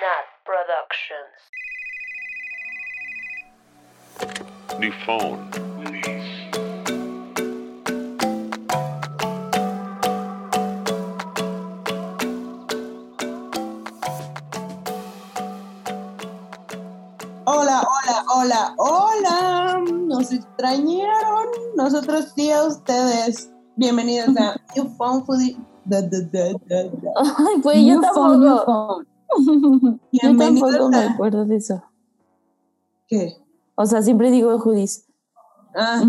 Nat Productions. New phone. Hola, hola, hola, hola. Nos extrañaron. Nosotros sí a ustedes. Bienvenidos a New Phone Foodie. Ay, güey, yo New phone, new tampoco. Yo tampoco me acuerdo de eso. ¿Qué? O sea, siempre digo Judis. Ah,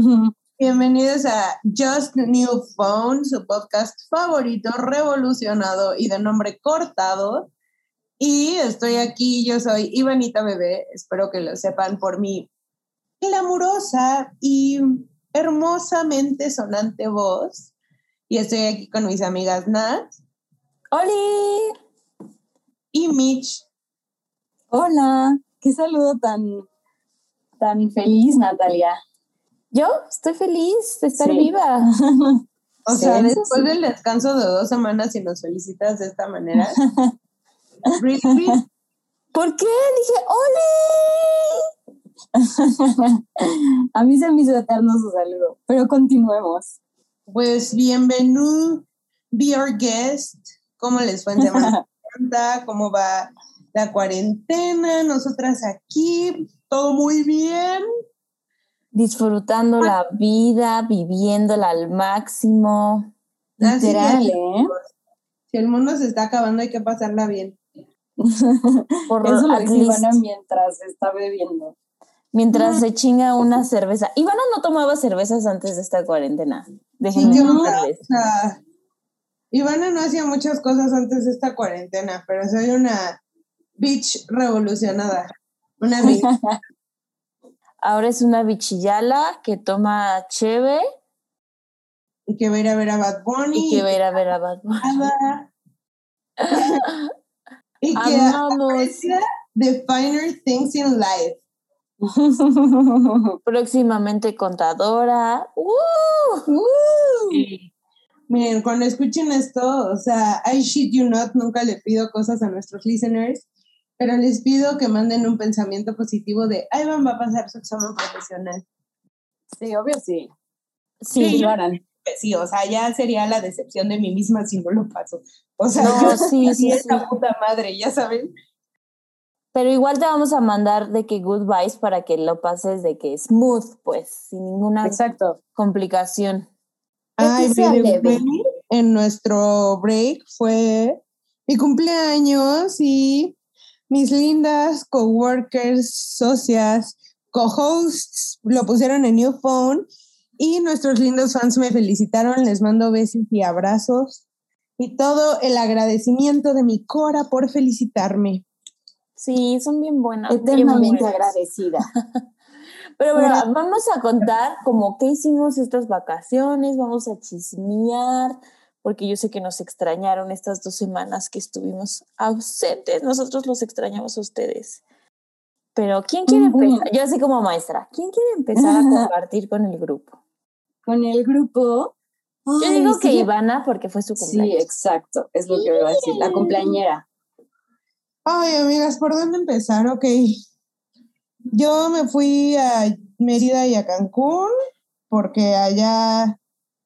bienvenidos a Just New Phone, su podcast favorito, revolucionado y de nombre cortado. Y estoy aquí, yo soy Ivanita Bebé, espero que lo sepan por mi glamurosa y hermosamente sonante voz. Y estoy aquí con mis amigas Nat ¡Oli! Y Mitch. Hola, qué saludo tan, tan feliz, Natalia. Yo estoy feliz de estar Sí. viva. O sea, después sí. del descanso de dos semanas y nos felicitas de esta manera. Really? ¿Por qué? Dije, ¡Oli! A mí se me hizo eterno su saludo, pero continuemos. Pues bienvenido, be our guest. ¿Cómo les fue en Semana ¿Cómo va la cuarentena? Nosotras aquí, todo muy bien. Disfrutando la vida, viviéndola al máximo. Así Literal. ¿eh? Si el mundo se está acabando, hay que pasarla bien. Por Eso lo dice Ivana mientras está bebiendo. mientras se chinga una cerveza. Ivana no tomaba cervezas antes de esta cuarentena. Déjenme Sí. O sea, Ivana no hacía muchas cosas antes de esta cuarentena, pero soy una bitch revolucionada. Una bitch. Ahora es una bichillala que toma cheve y que va a ir a ver a Bad Bunny. y que va a ir a ver a Bad Bunny. y que Amamos. aprecia the finer things in life. Próximamente contadora. ¡Uh! Miren, cuando escuchen esto, o sea, I shit you not, nunca le pido cosas a nuestros listeners, pero les pido que manden un pensamiento positivo de Ivan va a pasar su examen profesional. Sí, obvio sí. Sí, Sí, lo harán. Pues sí, o sea, ya sería la decepción de mí misma si no lo paso. O sea, No, yo sí, sí, esa sí. puta madre, ya saben. pero igual te vamos a mandar de que goodbyes para que lo pases de que smooth, pues, sin ninguna Exacto. complicación. Ay, leve. en nuestro break fue mi cumpleaños y mis lindas coworkers, socias, co-hosts lo pusieron en New Phone y nuestros lindos fans me felicitaron, les mando besos y abrazos y todo el agradecimiento de mi Cora por felicitarme. Sí, son bien buenas. bien Eternamente buenas. agradecida. Pero bueno, Bueno. vamos a contar como qué hicimos estas vacaciones, vamos a chismear, porque yo sé que nos extrañaron estas dos semanas que estuvimos ausentes. Nosotros los extrañamos a ustedes. Pero ¿quién quiere empezar? Yo así como maestra, ¿quién quiere empezar a compartir con el grupo? Con el grupo. Yo ay, digo que sí, Ivana porque fue su Sí, cumpleaños. exacto. Es lo que iba a decir. La cumpleañera. Ay, amigas, ¿por dónde empezar? Ok. Yo me fui a Mérida y a Cancún porque allá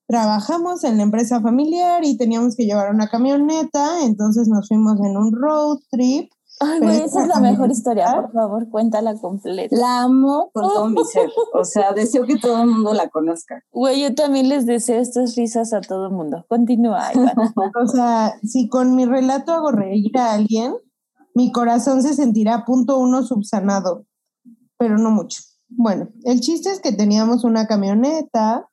trabajamos en la empresa familiar y teníamos que llevar una camioneta, entonces nos fuimos en un road trip. Ay, güey, es esa es la mejor historia. Por favor, cuéntala completa. La amo con todo mi ser. O sea, deseo que todo el mundo la conozca. Güey, yo también les deseo estas risas a todo el mundo. Continúa, Ivana. O sea, si con mi relato hago reír a alguien, mi corazón se sentirá punto uno subsanado, pero no mucho. Bueno, el chiste es que teníamos una camioneta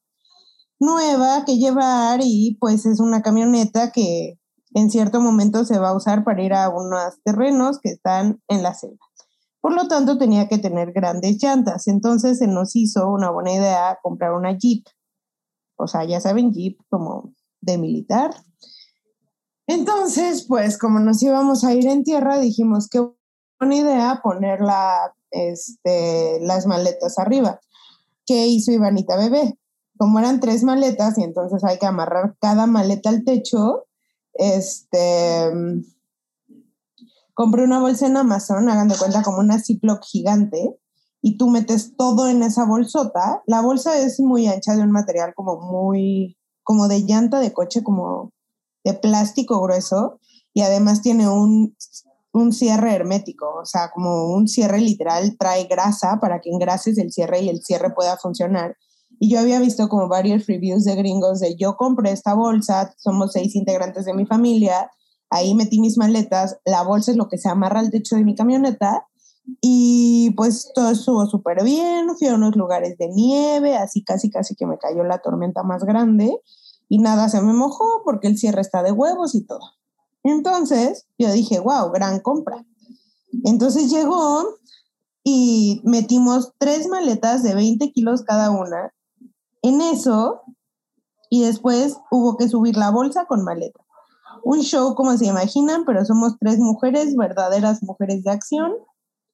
nueva que llevar y pues es una camioneta que en cierto momento se va a usar para ir a unos terrenos que están en la selva. Por lo tanto, tenía que tener grandes llantas. Entonces se nos hizo una buena idea comprar una Jeep. O sea, ya saben, Jeep como de militar. Entonces, pues como nos íbamos a ir en tierra, dijimos que buena idea poner la, este, las maletas arriba. ¿Qué hizo Ivanita Bebé? Como eran tres maletas y entonces hay que amarrar cada maleta al techo, este, Compré una bolsa en Amazon, hagan de cuenta como una Ziploc gigante, y tú metes todo en esa bolsota. La bolsa es muy ancha de un material como muy, como de llanta de coche, como de plástico grueso, y además tiene un, un cierre hermético, o sea, como un cierre literal trae grasa para que engrases el cierre y el cierre pueda funcionar. Y yo había visto como varios reviews de gringos de yo compré esta bolsa, somos seis integrantes de mi familia, ahí metí mis maletas, la bolsa es lo que se amarra al techo de mi camioneta y pues todo estuvo súper bien, fui a unos lugares de nieve, así casi casi que me cayó la tormenta más grande y nada se me mojó porque el cierre está de huevos y todo. Entonces yo dije, wow, gran compra. Entonces llegó y metimos tres maletas de 20 kilos cada una en eso y después hubo que subir la bolsa con maleta. Un show como se imaginan, pero somos tres mujeres, verdaderas mujeres de acción.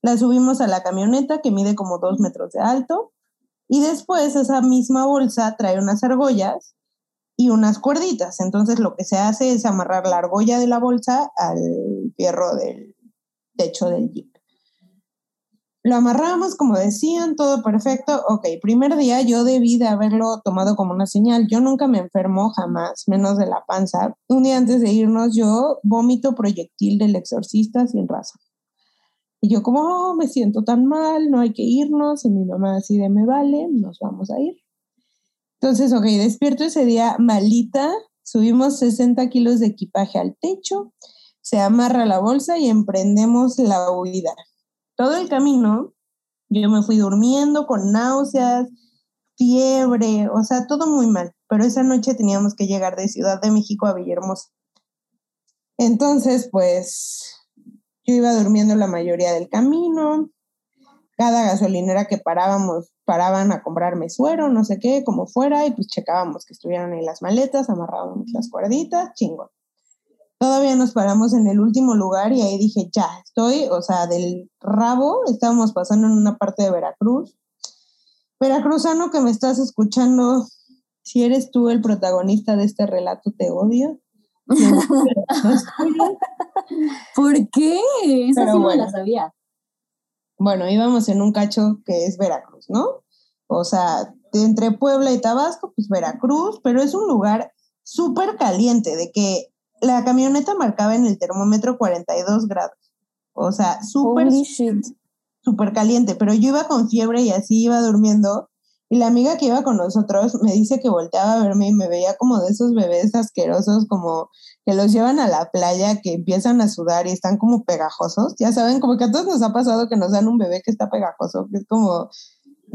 La subimos a la camioneta que mide como dos metros de alto y después esa misma bolsa trae unas argollas y unas cuerditas. Entonces lo que se hace es amarrar la argolla de la bolsa al fierro del techo del jeep. Lo amarramos, como decían, todo perfecto. Ok, primer día yo debí de haberlo tomado como una señal. Yo nunca me enfermo, jamás, menos de la panza. Un día antes de irnos, yo vómito proyectil del exorcista sin razón. Y yo como, oh, me siento tan mal, no hay que irnos. Y mi mamá así de, me vale, nos vamos a ir. Entonces, ok, despierto ese día malita, subimos 60 kilos de equipaje al techo, se amarra la bolsa y emprendemos la huida. Todo el camino yo me fui durmiendo con náuseas, fiebre, o sea, todo muy mal, pero esa noche teníamos que llegar de Ciudad de México a Villahermosa. Entonces, pues yo iba durmiendo la mayoría del camino, cada gasolinera que parábamos, paraban a comprarme suero, no sé qué, como fuera, y pues checábamos que estuvieran ahí las maletas, amarrábamos las cuerditas, chingo. Todavía nos paramos en el último lugar y ahí dije, ya, estoy, o sea, del rabo, estábamos pasando en una parte de Veracruz. Veracruzano que me estás escuchando, si eres tú el protagonista de este relato, te odio. ¿Por qué? Esa Pero sí no bueno. la sabía. Bueno, íbamos en un cacho que es Veracruz, ¿no? O sea, entre Puebla y Tabasco, pues Veracruz, pero es un lugar súper caliente, de que la camioneta marcaba en el termómetro 42 grados. O sea, súper, súper caliente, pero yo iba con fiebre y así iba durmiendo. Y la amiga que iba con nosotros me dice que volteaba a verme y me veía como de esos bebés asquerosos, como que los llevan a la playa, que empiezan a sudar y están como pegajosos. Ya saben, como que a todos nos ha pasado que nos dan un bebé que está pegajoso, que es como,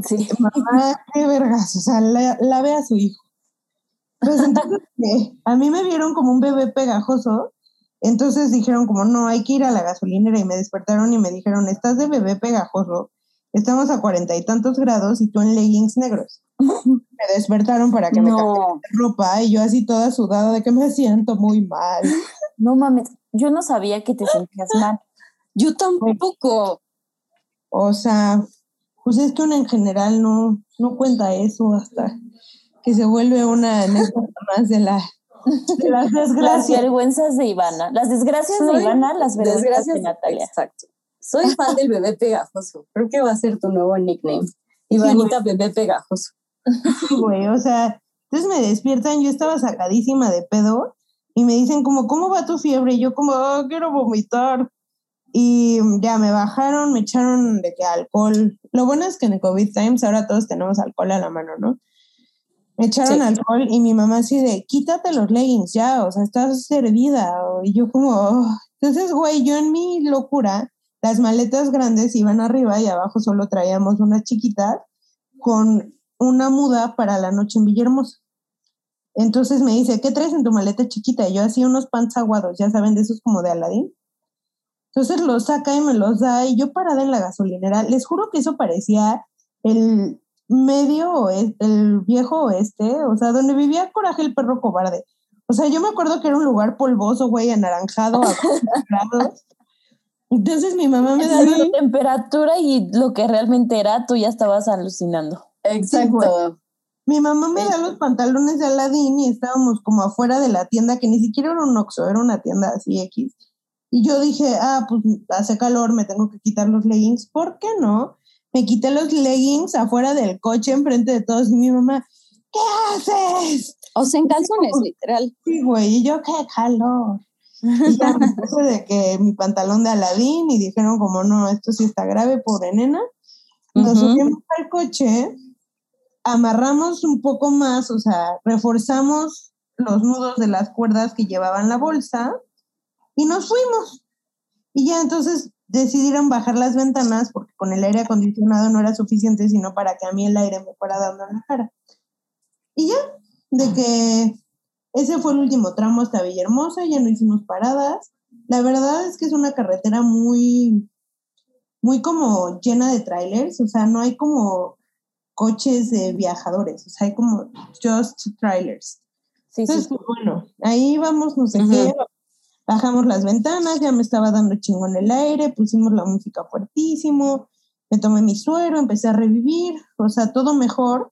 Sí. mamá, qué vergas, o sea, la, lave a su hijo. Pues entonces, eh, a mí me vieron como un bebé pegajoso, entonces dijeron como, no, hay que ir a la gasolinera y me despertaron y me dijeron, estás de bebé pegajoso, estamos a cuarenta y tantos grados y tú en leggings negros. Me despertaron para que me No. cambiara de ropa y yo así toda sudada de que me siento muy mal. No mames, yo no sabía que te sentías mal. Yo tampoco. O sea, pues es que uno en general no, no cuenta eso hasta que se vuelve una anécdota más de, la, de las Las desgracias. vergüenzas de Ivana. Las desgracias de Ivana, las vergüenzas Desgracias de Natalia. Exacto. Soy fan del bebé pegajoso. Creo que va a ser tu nuevo nickname. Ivanita bebé pegajoso. Sí, güey, o sea, entonces me despiertan, yo estaba sacadísima de pedo y me dicen como, ¿cómo va tu fiebre? Y yo como, "Ah, quiero vomitar. Y ya me bajaron, me echaron de que alcohol. Lo bueno es que en el COVID Times ahora todos tenemos alcohol a la mano, ¿no? Me echaron Sí. alcohol y mi mamá así de, quítate los leggings ya, o sea, estás servida. Y yo como, "Oh". entonces, güey, yo en mi locura, las maletas grandes iban arriba y abajo solo traíamos unas chiquitas con una muda para la noche en Villahermosa. Entonces me dice, ¿qué traes en tu maleta chiquita? Y yo hacía unos pants aguados, ya saben, de esos como de Aladín. Entonces los saca y me los da y yo parada en la gasolinera, les juro que eso parecía el medio oeste, el viejo oeste, o sea, donde vivía Coraje el perro cobarde. O sea, yo me acuerdo que era un lugar polvoso, güey, anaranjado, a 40 grados. Entonces mi mamá me da Entre la temperatura y lo que realmente era, tú ya estabas alucinando. Exacto. Mi mamá me da los pantalones de Aladdin y estábamos como afuera de la tienda, que ni siquiera era un Oxxo, era una tienda así X. Y yo dije, ah, pues hace calor, me tengo que quitar los leggings. ¿Por qué no? Me quité los leggings afuera del coche, enfrente de todos, y mi mamá, ¿qué haces? O sea, en calzones, literal. Sí, güey, y yo, qué calor. Y ya me puse de que mi pantalón de Aladín y dijeron como, no, esto sí está grave, pobre nena. Nos Ujú. subimos al coche, amarramos un poco más, o sea, reforzamos los nudos de las cuerdas que llevaban la bolsa y nos fuimos. Y ya entonces decidieron bajar las ventanas porque con el aire acondicionado no era suficiente, sino para que a mí el aire me fuera dando en la cara. Y ya, de que ese fue el último tramo hasta Villahermosa, ya no hicimos paradas. La verdad es que es una carretera muy, muy como llena de trailers, o sea, no hay como coches de viajadores, o sea, hay como just trailers. Sí, sí. Entonces, pues, bueno, ahí vamos, no sé qué, bajamos las ventanas, ya me estaba dando chingón el aire, pusimos la música fuertísimo, me tomé mi suero, empecé a revivir, o sea, todo mejor.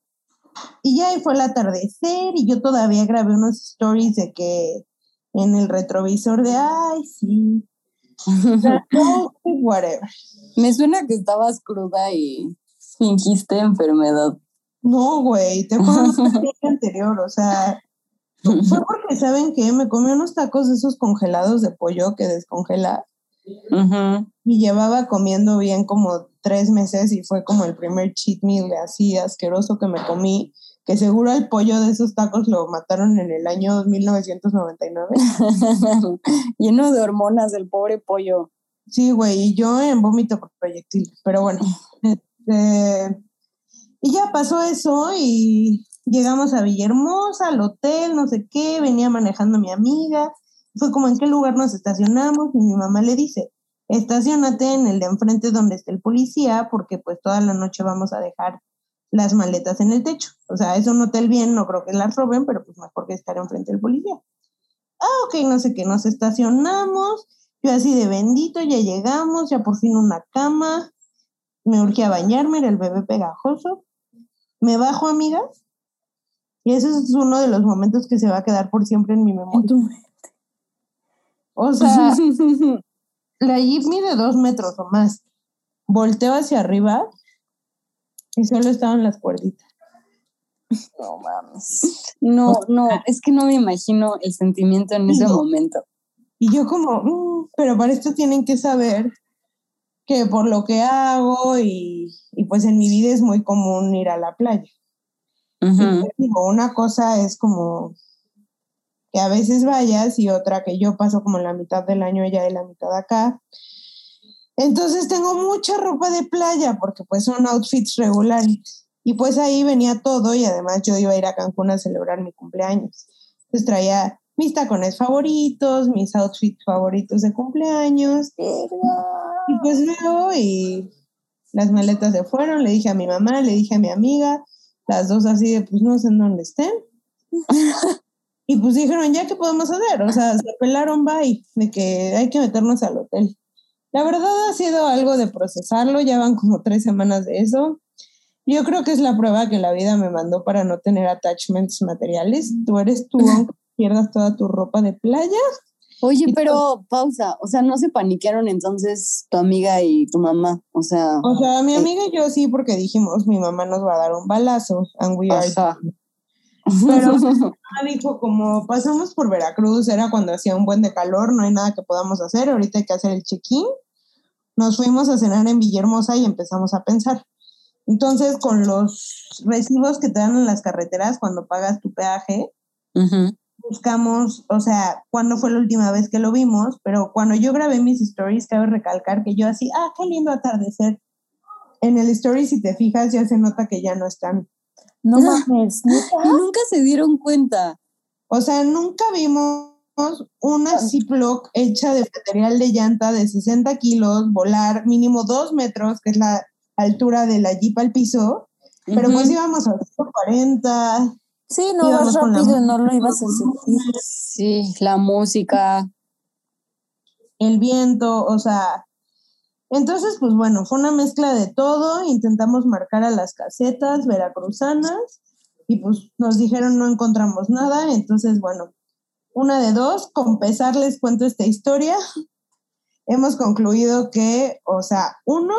Y ya ahí fue el atardecer y yo todavía grabé unos stories de que en el retrovisor de, ay, sí, whatever. Me suena que estabas cruda y fingiste enfermedad. No, güey, te fue el día anterior, o sea, fue porque, ¿saben qué? Me comí unos tacos de esos congelados de pollo que descongela y llevaba comiendo bien como tres meses y fue como el primer cheat meal así asqueroso que me comí, que seguro el pollo de esos tacos lo mataron en el año 1999. Lleno de hormonas el pobre pollo. Sí, güey, y yo en vómito por proyectil, pero bueno. este, y ya pasó eso y llegamos a Villahermosa, al hotel, no sé qué, venía manejando mi amiga. Fue como en qué lugar nos estacionamos y mi mamá le dice, estacionate en el de enfrente donde esté el policía porque pues toda la noche vamos a dejar las maletas en el techo. O sea, es un hotel bien, no creo que las roben, pero pues mejor que estar enfrente del policía. Ah, ok, no sé qué, nos estacionamos. Yo así de bendito, ya llegamos, ya por fin una cama. Me urgía bañarme, era el bebé pegajoso. Me bajo, amigas. Y ese es uno de los momentos que se va a quedar por siempre en mi memoria. O sea, la Jeep mide dos metros o más. Volteo hacia arriba y solo estaban las cuerditas. No mames. No, no, es que no me imagino el sentimiento en ese No. momento. Y yo como, "Mm", pero para esto tienen que saber que por lo que hago y, y pues en mi vida es muy común ir a la playa. Ujú. Y, digo, una cosa es como que a veces vayas y otra que yo paso como la mitad del año allá y la mitad acá. Entonces tengo mucha ropa de playa porque pues son outfits regulares. Y pues ahí venía todo y además yo iba a ir a Cancún a celebrar mi cumpleaños. Entonces traía mis tacones favoritos, mis outfits favoritos de cumpleaños. Y pues veo y las maletas se fueron, le dije a mi mamá, le dije a mi amiga, las dos así de pues no sé en dónde estén. Y pues dijeron, ya qué podemos hacer, o sea, se pelaron bye, de que hay que meternos al hotel. La verdad ha sido algo de procesarlo, ya van como tres semanas de eso. Yo creo que es la prueba que la vida me mandó para no tener attachments materiales. Tú eres tú, aunque pierdas toda tu ropa de playa. Oye, pero pausa, o sea, no se paniquearon entonces tu amiga y tu mamá, o sea, O sea, mi Eh. amiga y yo sí, porque dijimos, mi mamá nos va a dar un balazo, and we are. Pero mi mamá dijo, como pasamos por Veracruz, era cuando hacía un buen de calor, no hay nada que podamos hacer, ahorita hay que hacer el check-in. Nos fuimos a cenar en Villahermosa y empezamos a pensar. Entonces, con los recibos que te dan en las carreteras cuando pagas tu peaje, buscamos, o sea, cuándo fue la última vez que lo vimos, pero cuando yo grabé mis stories, cabe recalcar que yo así, ah, qué lindo atardecer. En el story, si te fijas, ya se nota que ya no están. No mames, nunca se dieron cuenta. O sea, nunca vimos una Ziploc hecha de material de llanta de 60 kilos, volar mínimo dos metros, que es la altura de la Jeep al piso, pero pues íbamos a 140. Sí, no vas rápido, no lo ibas a sentir. Sí, la música. el viento, o sea, entonces pues bueno, fue una mezcla de todo, intentamos marcar a las casetas veracruzanas y pues nos dijeron no encontramos nada, entonces bueno, una de dos, con pesar les cuento esta historia, hemos concluido que, o sea, uno,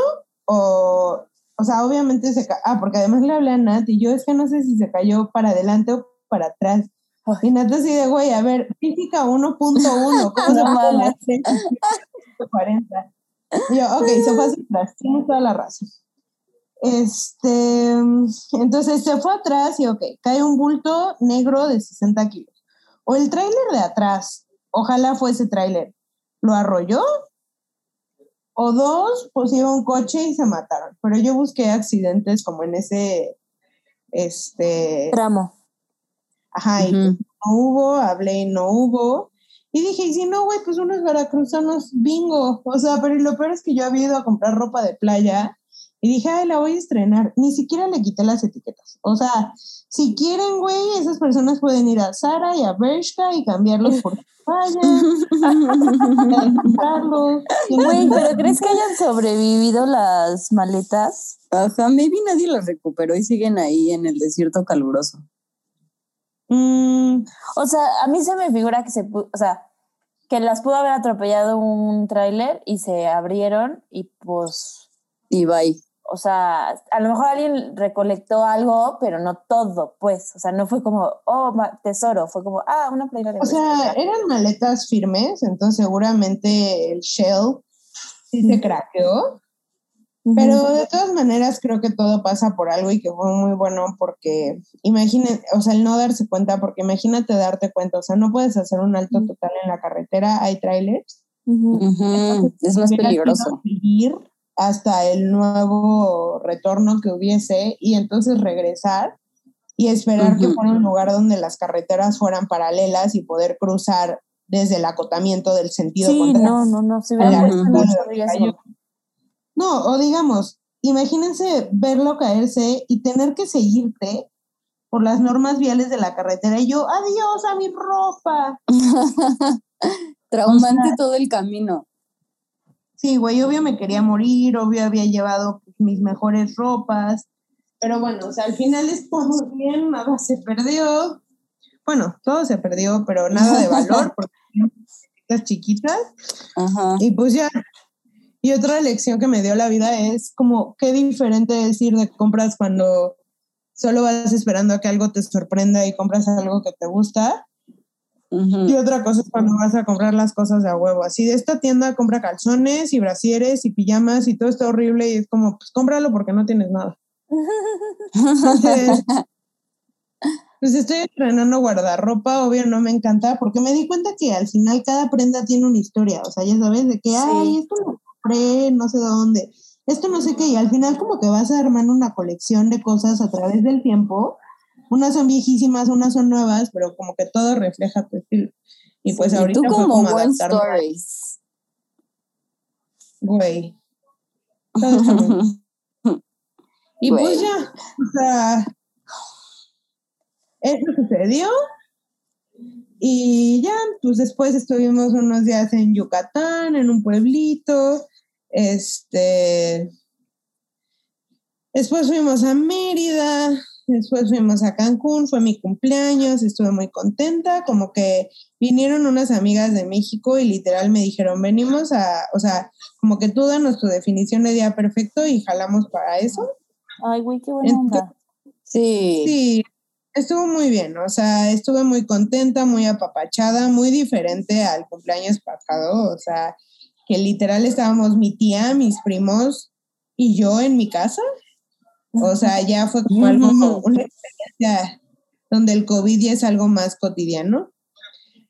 o, o sea, obviamente se ca- ah, porque además le hablé a Nat y yo es que no sé si se cayó para adelante o para atrás. Y Nat así de, güey, a ver, física 1.1, ¿cómo se No puede mames. hacer 40? Yo, ok, se fue atrás, tienes toda la razón. Este, entonces se fue atrás y ok, cae un bulto negro de 60 kilos. O el tráiler de atrás, ojalá fuese tráiler, lo arrolló. O dos, pues iba un coche y se mataron. Pero yo busqué accidentes como en ese, este, Tramo. ajá, y no hubo, hablé y no hubo. Y dije, y si no, güey, pues unos veracruzanos bingo. O sea, pero lo peor es que yo había ido a comprar ropa de playa y dije, ay, la voy a estrenar. Ni siquiera le quité las etiquetas. O sea, si quieren, güey, esas personas pueden ir a Sara y a Bershka y cambiarlos por playa, comprarlos. Güey, pero ¿crees que hayan sobrevivido las maletas? Ajá, maybe nadie las recuperó y siguen ahí en el desierto caluroso. Mm, O sea, a mí se me figura que se o sea, que las pudo haber atropellado un tráiler y se abrieron y pues, Y bye. o sea, a lo mejor alguien recolectó algo, pero no todo, pues, o sea, no fue como, oh, tesoro, fue como, ah, una playera de o sea, eran maletas firmes, entonces seguramente el shell sí se craqueó. Pero de todas maneras creo que todo pasa por algo y que fue muy bueno porque imaginen, o sea, el no darse cuenta, porque imagínate darte cuenta, o sea, no puedes hacer un alto total en la carretera, hay trailers. Ujú. Ujú, Es más peligroso. seguir hasta el nuevo retorno que hubiese y entonces regresar y esperar que Ujú. fuera un lugar donde las carreteras fueran paralelas y poder cruzar desde el acotamiento del sentido Sí, contrario. no, no, no, se hubiera No, o digamos, imagínense verlo caerse y tener que seguirte por las normas viales de la carretera y yo, adiós a mi ropa. Traumante todo el camino. Sí, güey, obvio me quería morir, obvio había llevado mis mejores ropas, pero bueno, o sea, al final estamos bien, nada se perdió. Bueno, todo se perdió, pero nada de valor, porque las chiquitas. Ajá. Y pues ya. Y otra lección que me dio la vida es como qué diferente es ir de compras cuando solo vas esperando a que algo te sorprenda y compras algo que te gusta. Y otra cosa es cuando vas a comprar las cosas de a huevo. Así de esta tienda compra calzones y brasieres y pijamas y todo está horrible y es como, pues cómpralo porque no tienes nada. Entonces, pues estoy estrenando guardarropa, obvio no me encanta, porque me di cuenta que al final cada prenda tiene una historia, o sea, ya sabes, de que, Sí. ay, esto lo compré, no sé dónde, esto no sé qué, y al final como que vas armando una colección de cosas a través del tiempo, unas son viejísimas, unas son nuevas, pero como que todo refleja tu estilo. Y pues Sí, ahorita tú como como buen stories. Güey. Y Güey. pues ya, o sea, eso sucedió. Y ya, pues después estuvimos unos días en Yucatán, en un pueblito. Este. Después fuimos a Mérida, después fuimos a Cancún, fue mi cumpleaños, estuve muy contenta, como que vinieron unas amigas de México y literal me dijeron, venimos a, o sea, como que tú danos tu definición de día perfecto y jalamos para eso. Ay, güey, qué buena Entonces, onda. Sí. Sí, estuvo muy bien, o sea, estuve muy contenta, muy apapachada, muy diferente al cumpleaños pasado, o sea, que literal estábamos mi tía, mis primos y yo en mi casa. O sea, ya fue como algo, una experiencia donde el COVID ya es algo más cotidiano,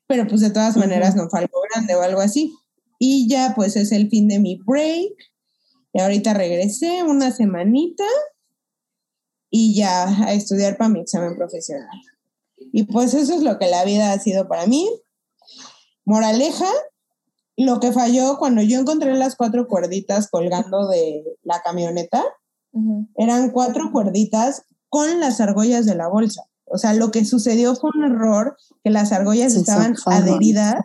pero pues de todas maneras no fue algo grande o algo así. Y ya pues es el fin de mi break. Y ahorita regresé una semanita y ya a estudiar para mi examen profesional. Y pues eso es lo que la vida ha sido para mí. Moraleja, lo que falló cuando yo encontré las cuatro cuerditas colgando de la camioneta, eran cuatro cuerditas con las argollas de la bolsa. O sea, lo que sucedió fue un error que las argollas estaban adheridas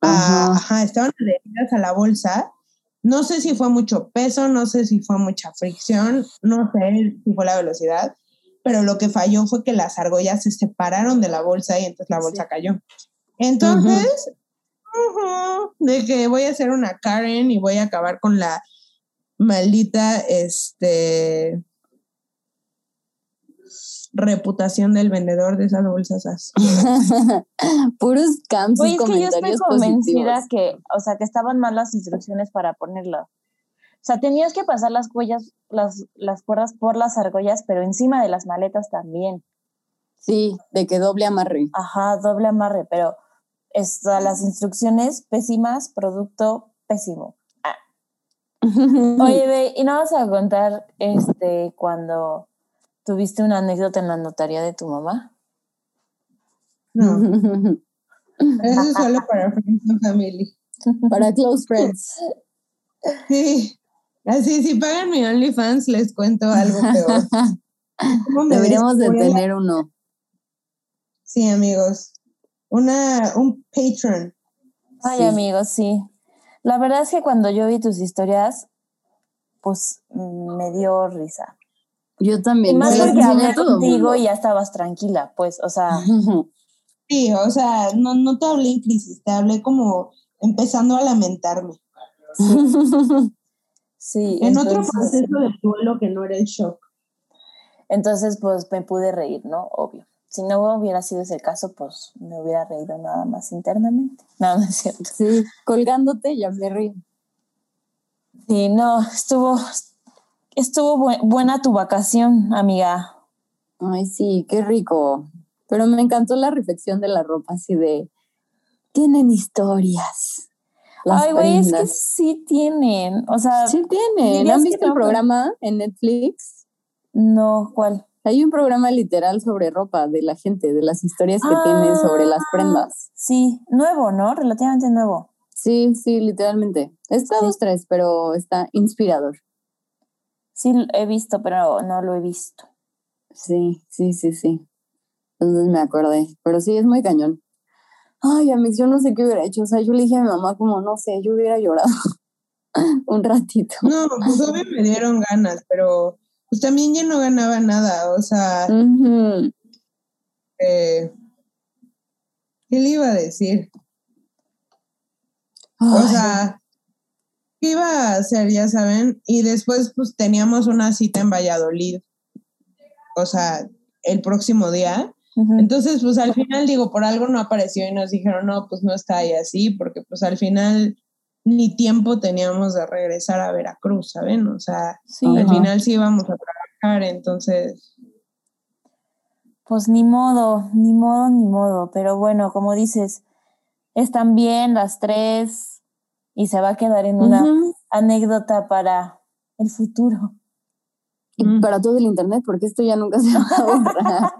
a, Ajá. estaban adheridas a la bolsa. No sé si fue mucho peso, no sé si fue mucha fricción, no sé si fue la velocidad, pero lo que falló fue que las argollas se separaron de la bolsa y entonces la bolsa cayó. Entonces, De que voy a hacer una Karen y voy a acabar con la maldita este reputación del vendedor de esas bolsas. Puros camps Oye, y es que yo estoy convencida positivos. que, o sea, que estaban mal las instrucciones para ponerlo. O sea, tenías que pasar las cuellas, las, las cuerdas por las argollas, pero encima de las maletas también. Sí, de que doble amarre. Ajá, doble amarre, pero esta, las instrucciones pésimas, producto pésimo. Ah. Oye, ve, y no vas a contar este cuando tuviste una anécdota en la notaría de tu mamá. No, eso es solo para Friends and Family. Para close friends. Sí, así si pagan mi OnlyFans les cuento algo peor. ¿Cómo me Deberíamos de tener uno. Sí, amigos. Una, un Patreon. Ay, Sí. amigos, sí. La verdad es que cuando yo vi tus historias, pues me dio risa. Yo Y también. más se las porque hablé contigo y ya estabas tranquila, pues, o sea, Sí, o sea, no, no te hablé en crisis, te hablé como empezando a lamentarme. sí. En otro proceso de duelo que no era el shock. Entonces, pues me pude reír, ¿no? Obvio. Si no hubiera sido ese caso, pues me hubiera reído nada más internamente. No, no es cierto. Sí, colgándote ya me río. Sí, no, estuvo, estuvo bu- buena tu vacación, amiga. Ay, sí, qué rico. Pero me encantó la reflexión de la ropa, así de, tienen historias. Las Ay, güey, es que sí tienen. O sea, Sí tienen. ¿Han visto el programa en Netflix? no, ¿cuál? Hay un programa literal sobre ropa de la gente, de las historias que tienen sobre las Ah, prendas. Sí, nuevo, ¿no? Relativamente nuevo. Sí, sí, literalmente. Está Sí. dos, tres, pero está inspirador. Sí, he visto, pero no lo he visto. Sí, sí, sí, sí. Entonces me acordé. Pero sí, es muy cañón. Ay, Amix, yo no sé qué hubiera hecho. O sea, yo le dije a mi mamá como, no sé, yo hubiera llorado un ratito. No, pues obvio me dieron ganas, pero pues también ya no ganaba nada. O sea, eh, ¿qué le iba a decir? O sea, ¿qué iba a hacer? Ya saben. Y después, pues teníamos una cita en Valladolid. O sea, el próximo día. Entonces, pues al final, digo, por algo no apareció y nos dijeron, no, pues no está ahí así, porque pues al final ni tiempo teníamos de regresar a Veracruz, ¿saben? O sea, Sí, al Ajá. final sí íbamos a trabajar, entonces, pues ni modo, ni modo, ni modo. Pero bueno, como dices, están bien las tres y se va a quedar en una anécdota para el futuro. Y Mm. para todo el internet, porque esto ya nunca se va a borrar.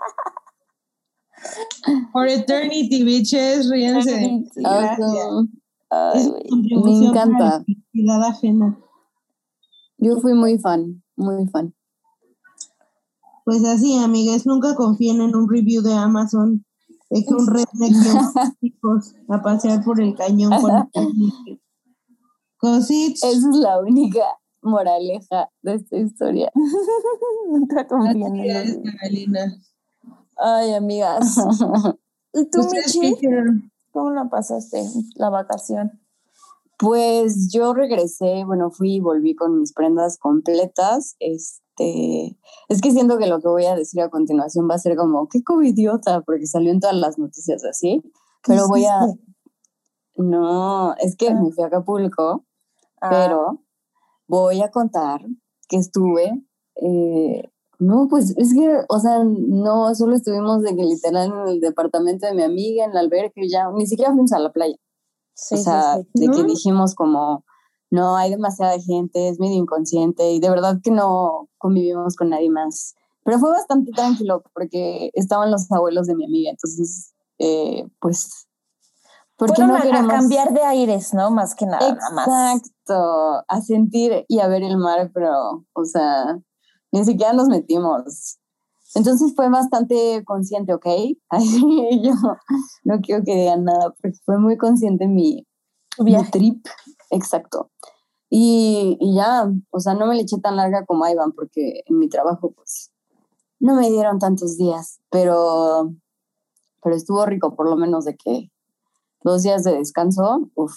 for eternity, bitches, ríense. Awesome. Ay, Es para encanta. la felicidad ajena. Yo fui muy fan, muy fan. Pues así, amigas, nunca confíen en un review de Amazon de que un redneck a pasear por el cañón con el Cosich. Esa es la única moraleja de esta historia. Nunca confíen en. Ay, amigas. ¿Y tú, ¿Ustedes qué Michi? ¿Cómo la pasaste la vacación? Pues yo regresé, bueno, fui y volví con mis prendas completas. Este, es que siento que lo que voy a decir a continuación va a ser como, qué covidiota, porque salió en todas las noticias así. Pero voy a, no, es que Ah. me fui a Acapulco, Ah, pero voy a contar que estuve, eh, no, pues es que, o sea, no, solo estuvimos de que literal en el departamento de mi amiga, en la alberca y ya, ni siquiera fuimos a la playa. sí, o sí, sea, sí. de que ¿No? dijimos como, no, hay demasiada gente, es medio inconsciente y de verdad que no convivimos con nadie más. Pero fue bastante tranquilo porque estaban los abuelos de mi amiga, entonces, eh, pues, porque no a- a, queremos... cambiar de aires, ¿no? Más que nada, nada más. Exacto, a sentir y a ver el mar, pero, o sea, ni siquiera nos metimos. Entonces fue bastante consciente, ¿ok? Así yo no quiero que digan nada, porque fue muy consciente mi, mi trip, exacto. Y, y ya, o sea, no me le eché tan larga como a Iván, porque en mi trabajo, pues, no me dieron tantos días, pero, pero estuvo rico, por lo menos de que dos días de descanso, uff,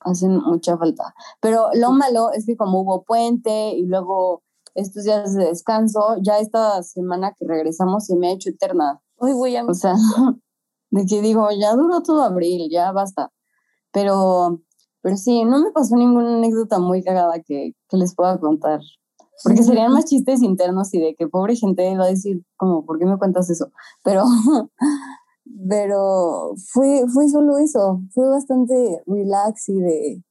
hacen mucha falta. Pero lo malo es que como hubo puente y luego estos días de descanso, ya esta semana que regresamos se me ha hecho eterna. Hoy voy a... O sea, de que digo, ya duró todo abril, ya basta. Pero, pero sí, no me pasó ninguna anécdota muy cagada que, que les pueda contar. Porque serían más chistes internos y de que pobre gente va a decir, como, ¿por qué me cuentas eso? Pero, pero fue, fue solo eso, fue bastante relax y de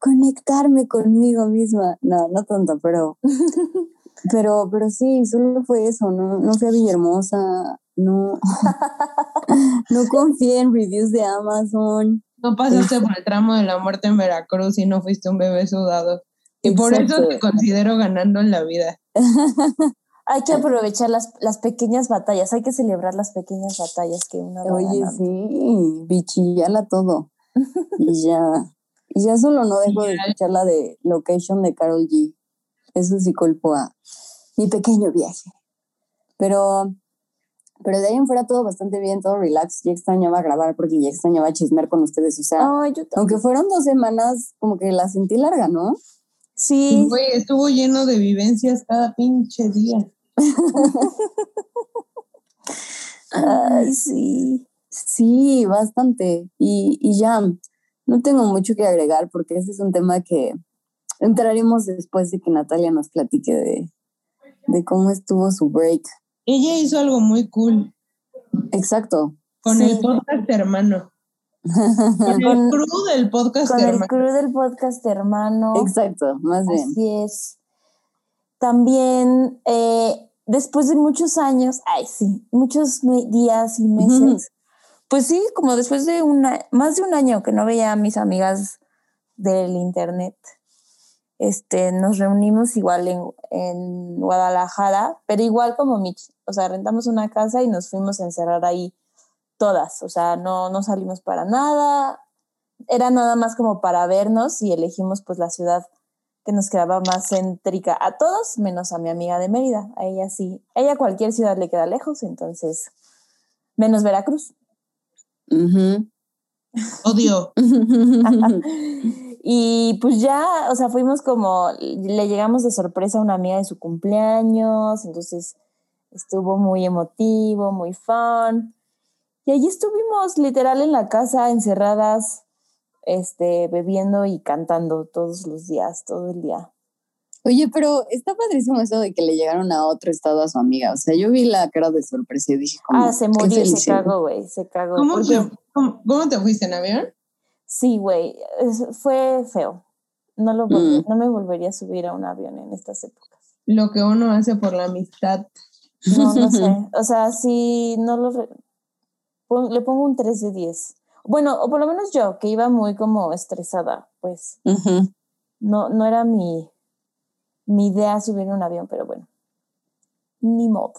conectarme conmigo misma. No, no tanto, pero, pero, pero sí, solo fue eso, no, no fui a Villahermosa, no, no confié en reviews de Amazon. No pasaste por el tramo de la muerte en Veracruz y no fuiste un bebé sudado. Y por eso te considero ganando en la vida. Hay que aprovechar las, las pequeñas batallas, hay que celebrar las pequeñas batallas que uno va Oye, ganando. sí, bichillala todo. Y ya, y ya solo no dejo de escuchar la de Location de Carol G. Eso sí culpo a mi pequeño viaje. Pero, pero de ahí en fuera todo bastante bien, todo relax. Ya extrañaba grabar porque ya extrañaba chismear con ustedes. O sea, aunque fueron dos semanas, como que la sentí larga, ¿no? Sí, Güey, estuvo lleno de vivencias cada pinche día. ay, sí. Sí, bastante. Y, y ya, no tengo mucho que agregar porque ese es un tema que entraremos después de que Natalia nos platique de, de cómo estuvo su break. Ella hizo algo muy cool Exacto. con Sí. el podcast hermano. Con el Con- crew del podcast Con el hermano. crew del podcast hermano. Exacto, más bien. Así es. También, eh, después de muchos años, ay, sí, muchos días y meses, pues sí, como después de una, más de un año que no veía a mis amigas del internet, este, nos reunimos igual en, en Guadalajara, pero igual como Mitch, o sea, rentamos una casa y nos fuimos a encerrar ahí todas, o sea, no, no salimos para nada, era nada más como para vernos y elegimos pues la ciudad que nos quedaba más céntrica a todos, menos a mi amiga de Mérida. A ella sí. A ella cualquier ciudad le queda lejos, entonces, menos Veracruz. Odio. Y pues ya, o sea, fuimos como, le llegamos de sorpresa a una amiga de su cumpleaños, entonces estuvo muy emotivo, muy fun. Y allí estuvimos literal en la casa, encerradas, este, bebiendo y cantando todos los días, todo el día. Oye, pero está padrísimo eso de que le llegaron a otro estado a su amiga. O sea, yo vi la cara de sorpresa y dije, como, Ah, se murió, se cagó, güey, se cagó. ¿Cómo, porque- te, cómo, cómo te fuiste en avión? Sí, güey, fue feo. No, lo Mm. no me volvería a subir a un avión en estas épocas. Lo que uno hace por la amistad. No, no sé. O sea, sí, no lo... re- le pongo un 3 de 10. Bueno, o por lo menos yo, que iba muy como estresada, pues no, no era mi, mi idea subir en un avión, pero bueno. Ni modo.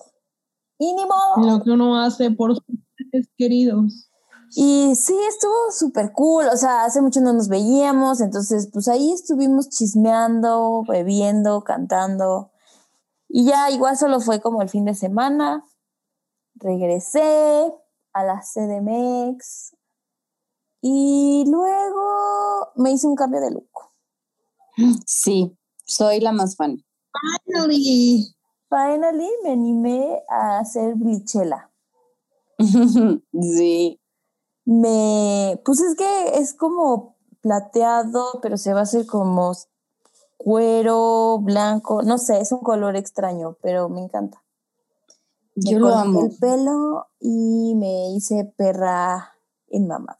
Y ni modo. Lo que uno hace por sus seres queridos. Y sí, estuvo súper cool, o sea, hace mucho no nos veíamos, entonces pues ahí estuvimos chismeando, bebiendo, cantando. Y ya igual solo fue como el fin de semana. Regresé a la CDMX y luego me hice un cambio de look. Sí, soy la más fan. Finally. Finally me animé a hacer blichela. sí. Me, pues es que es como plateado, pero se va a hacer como cuero, blanco, no sé, es un color extraño, pero me encanta. Me Yo lo amo. el pelo y me hice perra inmamable.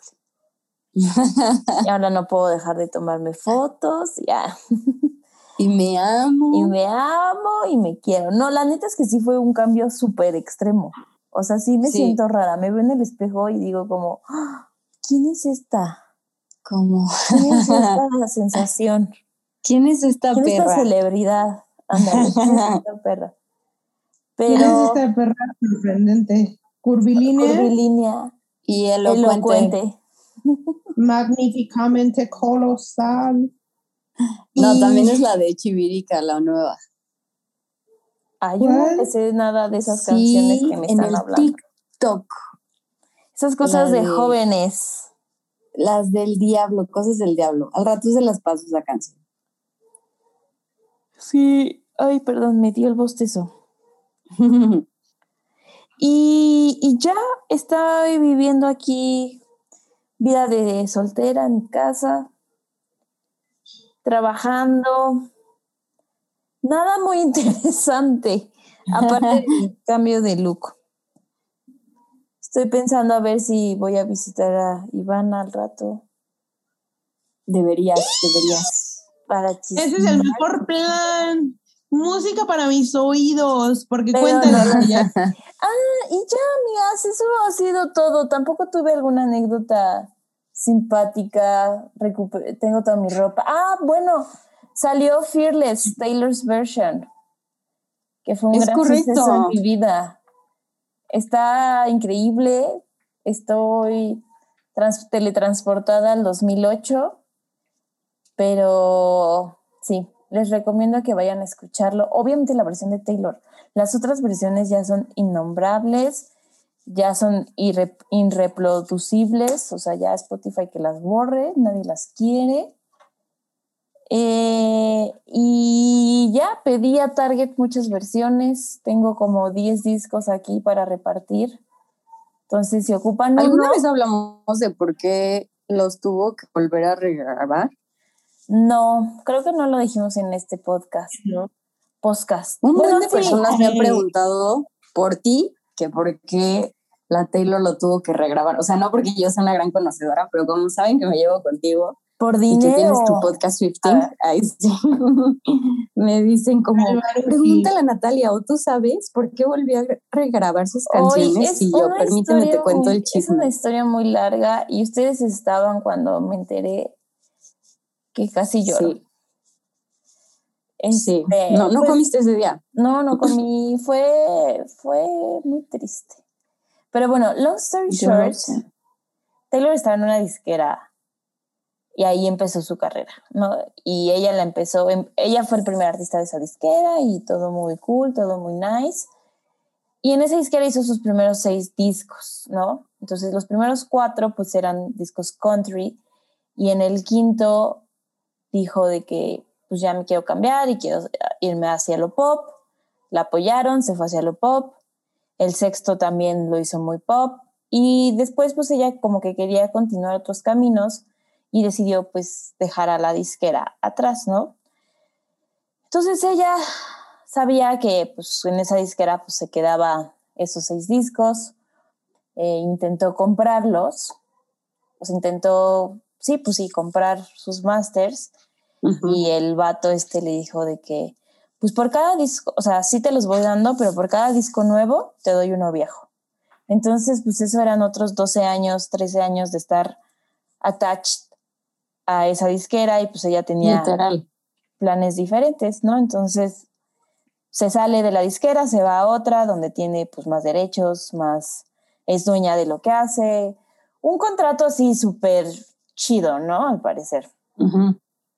Y ahora no puedo dejar de tomarme fotos, ya. y me amo. Y me amo y me quiero. No, la neta es que sí fue un cambio súper extremo. O sea, sí me Sí. siento rara. Me veo en el espejo y digo como, "Ah, ¿quién es esta? Como, ¿Quién es esta sensación? ¿quién es esta ¿Quién es esta perra? celebridad? Ándale, ¿quién es esta perra? ¿Quién es Pero esta perra sorprendente? Curvilínea, curvilínea, Y elocuente. elocuente. magníficamente colosal. No, Y- también es la de Chivirica, la nueva. Ay, yo no ¿Cuál? me sé nada de esas canciones que me en están el hablando. TikTok. Esas cosas de- jóvenes. las del diablo, cosas del diablo. Al rato se las paso esa canción. Sí, ay, perdón, me dio el bostezo. Y, y ya estoy viviendo aquí vida de soltera en casa, trabajando. Nada muy interesante, aparte del cambio de look. Estoy pensando a ver si voy a visitar a Ivana al rato Deberías, deberías. para Ese es el mejor plan. Música para mis oídos, porque Pero cuéntanos. no. ya. Ah, y ya, amigas, eso ha sido todo. Tampoco tuve alguna anécdota simpática. Tengo toda mi ropa. Ah, bueno, salió Fearless, Taylor's version, que fue un Es gran en mi vida. Está increíble. Estoy trans- teletransportada al 2008, pero sí, les recomiendo que vayan a escucharlo. Obviamente la versión de Taylor. Las otras versiones ya son innombrables, ya son irre- irreproducibles, o sea, ya Spotify que las borre, nadie las quiere. Eh, y ya pedí a Target muchas versiones, tengo como 10 discos aquí para repartir. Entonces, si ocupan ¿Alguna uno, vez hablamos de por qué los tuvo que volver a regrabar? no, creo que no lo dijimos en este podcast, ¿no? Podcast. Un Bueno, montón de sí. personas me han preguntado por ti que por qué la Taylor lo tuvo que regrabar. O sea, no porque yo sea una gran conocedora, pero como saben que me llevo contigo por y dinero. que tienes tu podcast Swifting, ver. ahí sí. me dicen como, pregúntale a Natalia, ¿o tú sabes por qué volvió a regrabar sus canciones? es y yo, permíteme, te cuento muy- el Es una chisme. historia muy larga y ustedes estaban cuando me enteré que casi lloro. Sí, sí. Este, No, no pues, comiste ese día. No, no comí. fue, fue muy triste. Pero bueno, long story short. Taylor estaba en una disquera y ahí empezó su carrera, ¿no? Y ella la empezó, em- ella fue el primer artista de esa disquera y todo muy cool, todo muy nice. Y en esa disquera hizo sus primeros seis discos, ¿no? Entonces los primeros cuatro pues eran discos country y en el quinto dijo de que pues ya me quiero cambiar y quiero irme hacia lo pop. La apoyaron, se fue hacia lo pop. El sexto también lo hizo muy pop. Y después pues ella como que quería continuar otros caminos y decidió pues dejar a la disquera atrás, ¿no? Entonces ella sabía que pues en esa disquera pues se quedaba esos seis discos, eh, intentó comprarlos, pues intentó, sí, pues sí, comprar sus masters Y el vato este le dijo de que, pues por cada disco, o sea, sí te los voy dando, pero por cada disco nuevo te doy uno viejo. Entonces, pues eso eran otros 12 años, 13 años de estar attached a esa disquera y pues ella tenía Literal. planes diferentes, ¿no? Entonces se sale de la disquera, se va a otra donde tiene pues más derechos, más es dueña de lo que hace, un contrato así súper chido, ¿no? Al parecer.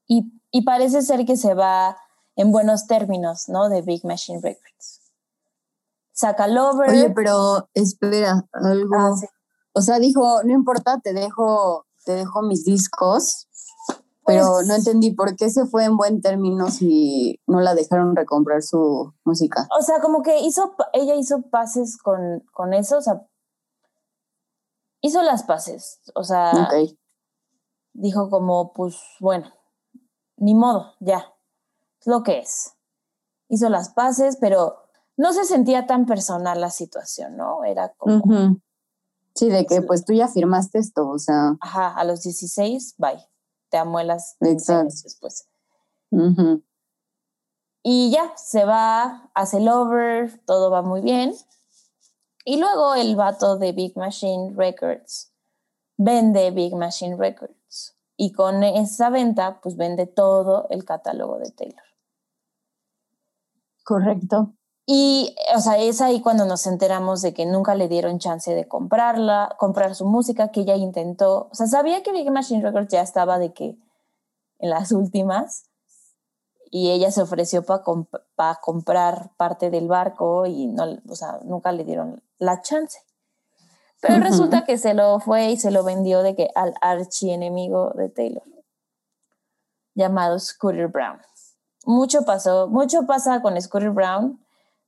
Y, y parece ser que se va en buenos términos, ¿no? De Big Machine Records. Saca Lover. Oye, pero espera, algo. Ah, sí. O sea, dijo, no importa, te dejo, te dejo mis discos, pero Pues- no entendí por qué se fue en buen término si no la dejaron recomprar su música. O sea, como que hizo, ella hizo pases con, con eso, o sea, hizo las pases, o sea, dijo como, pues bueno, ni modo, ya, es lo que es. Hizo las paces, pero no se sentía tan personal la situación, ¿no? Era como. Sí, de que pues tú ya firmaste esto, o sea. ajá, a los 16, bye, te amuelas 15 Exacto. años después. Y ya, se va, hace el over, todo va muy bien. Y luego el vato de Big Machine Records vende Big Machine Records. Y con esa venta, pues vende todo el catálogo de Taylor. Correcto. Y, o sea, es ahí cuando nos enteramos de que nunca le dieron chance de comprarla, comprar su música, que ella intentó. O sea, sabía que Big Machine Records ya estaba de que en las últimas. Y ella se ofreció para comprar parte del barco y no, o sea, nunca le dieron la chance. Pero resulta que se lo fue y se lo vendió de que al archienemigo de Taylor, llamado Scooter Brown. Mucho pasó, mucho pasa con Scooter Brown,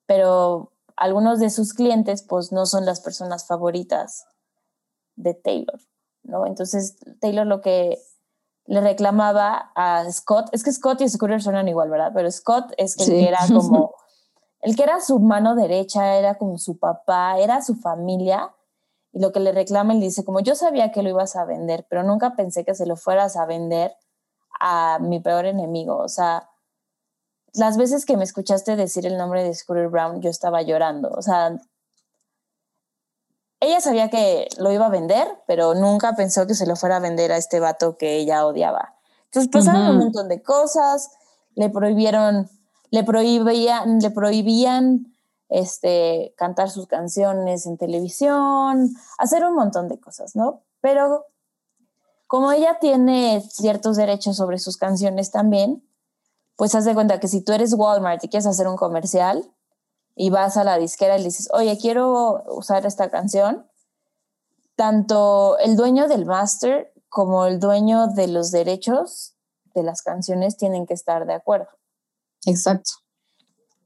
pero algunos de sus clientes pues no son las personas favoritas de Taylor, ¿no? Entonces Taylor lo que le reclamaba a Scott, es que Scott y Scooter suenan igual, ¿verdad? Pero Scott es que el Sí. que era como, el que era su mano derecha, era como su papá, era su familia, y lo que le reclama, él dice, como yo sabía que lo ibas a vender, pero nunca pensé que se lo fueras a vender a mi peor enemigo, o sea, las veces que me escuchaste decir el nombre de Scooter Brown, yo estaba llorando, o sea, ella sabía que lo iba a vender, pero nunca pensó que se lo fuera a vender a este vato que ella odiaba. Entonces pasaron un montón de cosas, le prohibieron, le prohibían, le prohibían este, cantar sus canciones en televisión, hacer un montón de cosas, ¿no? Pero como ella tiene ciertos derechos sobre sus canciones también, pues haz de cuenta que si tú eres Walmart y quieres hacer un comercial y vas a la disquera y le dices, oye, quiero usar esta canción, tanto el dueño del master como el dueño de los derechos de las canciones tienen que estar de acuerdo. Exacto.